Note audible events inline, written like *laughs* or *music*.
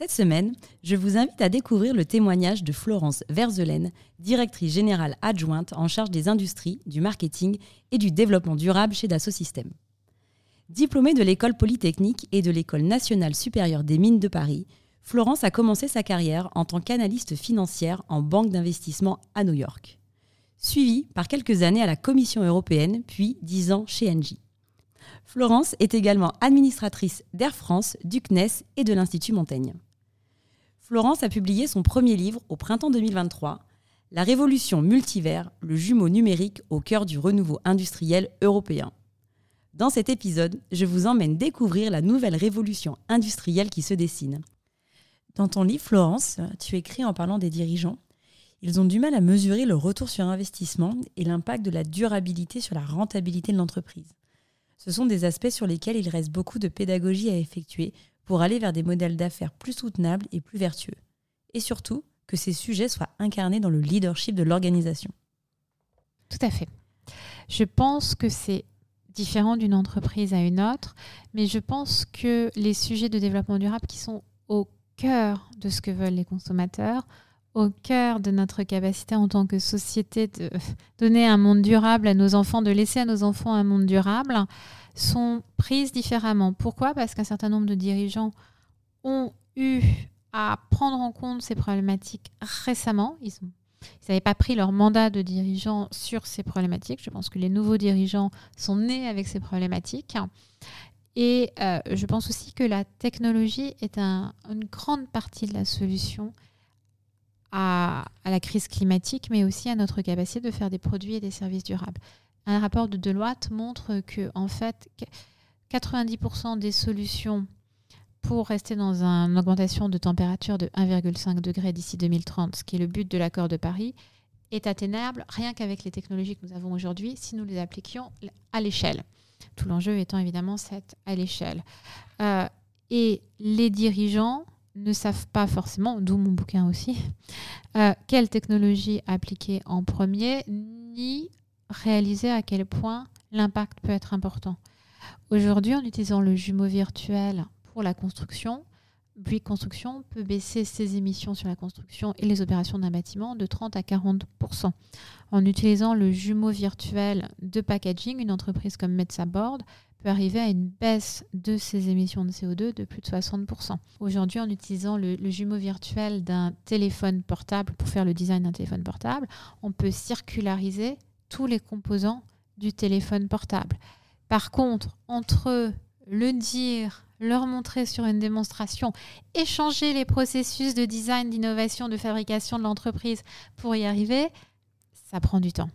Cette semaine, je vous invite à découvrir le témoignage de Florence Verzelaine, directrice générale adjointe en charge des industries, du marketing et du développement durable chez Dassault Systèmes. Diplômée de l'école polytechnique et de l'école nationale supérieure des mines de Paris, Florence a commencé sa carrière en tant qu'analyste financière en banque d'investissement à New York. Suivie par quelques années à la Commission européenne, puis dix ans chez Engie. Florence est également administratrice d'Air France, du CNES et de l'Institut Montaigne. Florence a publié son premier livre au printemps 2023, La révolution multivers, le jumeau numérique au cœur du renouveau industriel européen. Dans cet épisode, je vous emmène découvrir la nouvelle révolution industrielle qui se dessine. Dans ton livre, Florence, tu écris en parlant des dirigeants. Ils ont du mal à mesurer le retour sur investissement et l'impact de la durabilité sur la rentabilité de l'entreprise. Ce sont des aspects sur lesquels il reste beaucoup de pédagogie à effectuer pour aller vers des modèles d'affaires plus soutenables et plus vertueux. Et surtout, que ces sujets soient incarnés dans le leadership de l'organisation. Tout à fait. Je pense que c'est différent d'une entreprise à une autre, mais je pense que les sujets de développement durable qui sont au cœur de ce que veulent les consommateurs, au cœur de notre capacité en tant que société de *laughs* donner un monde durable à nos enfants, de laisser à nos enfants un monde durable, sont prises différemment. Pourquoi? Parce qu'un certain nombre de dirigeants ont eu à prendre en compte ces problématiques récemment. Ils n'avaient pas pris leur mandat de dirigeant sur ces problématiques. Je pense que les nouveaux dirigeants sont nés avec ces problématiques. Et euh, je pense aussi que la technologie est une grande partie de la solution à, la crise climatique, mais aussi à notre capacité de faire des produits et des services durables un rapport de Deloitte montre que en fait 90% des solutions pour rester dans une augmentation de température de 1,5 degré d'ici 2030, ce qui est le but de l'accord de Paris, est atteignable rien qu'avec les technologies que nous avons aujourd'hui si nous les appliquions à l'échelle. Tout l'enjeu étant évidemment cette à l'échelle. Euh, et les dirigeants ne savent pas forcément, d'où mon bouquin aussi, *laughs* euh, quelle technologie appliquer en premier, ni réaliser à quel point l'impact peut être important. Aujourd'hui, en utilisant le jumeau virtuel pour la construction, Buick Construction peut baisser ses émissions sur la construction et les opérations d'un bâtiment de 30 à 40% En utilisant le jumeau virtuel de packaging, une entreprise comme Board peut arriver à une baisse de ses émissions de CO2 de plus de 60 Aujourd'hui, en utilisant le, le jumeau virtuel d'un téléphone portable pour faire le design d'un téléphone portable, on peut circulariser tous les composants du téléphone portable. Par contre, entre le dire, leur montrer sur une démonstration, échanger les processus de design, d'innovation, de fabrication de l'entreprise pour y arriver, ça prend du temps.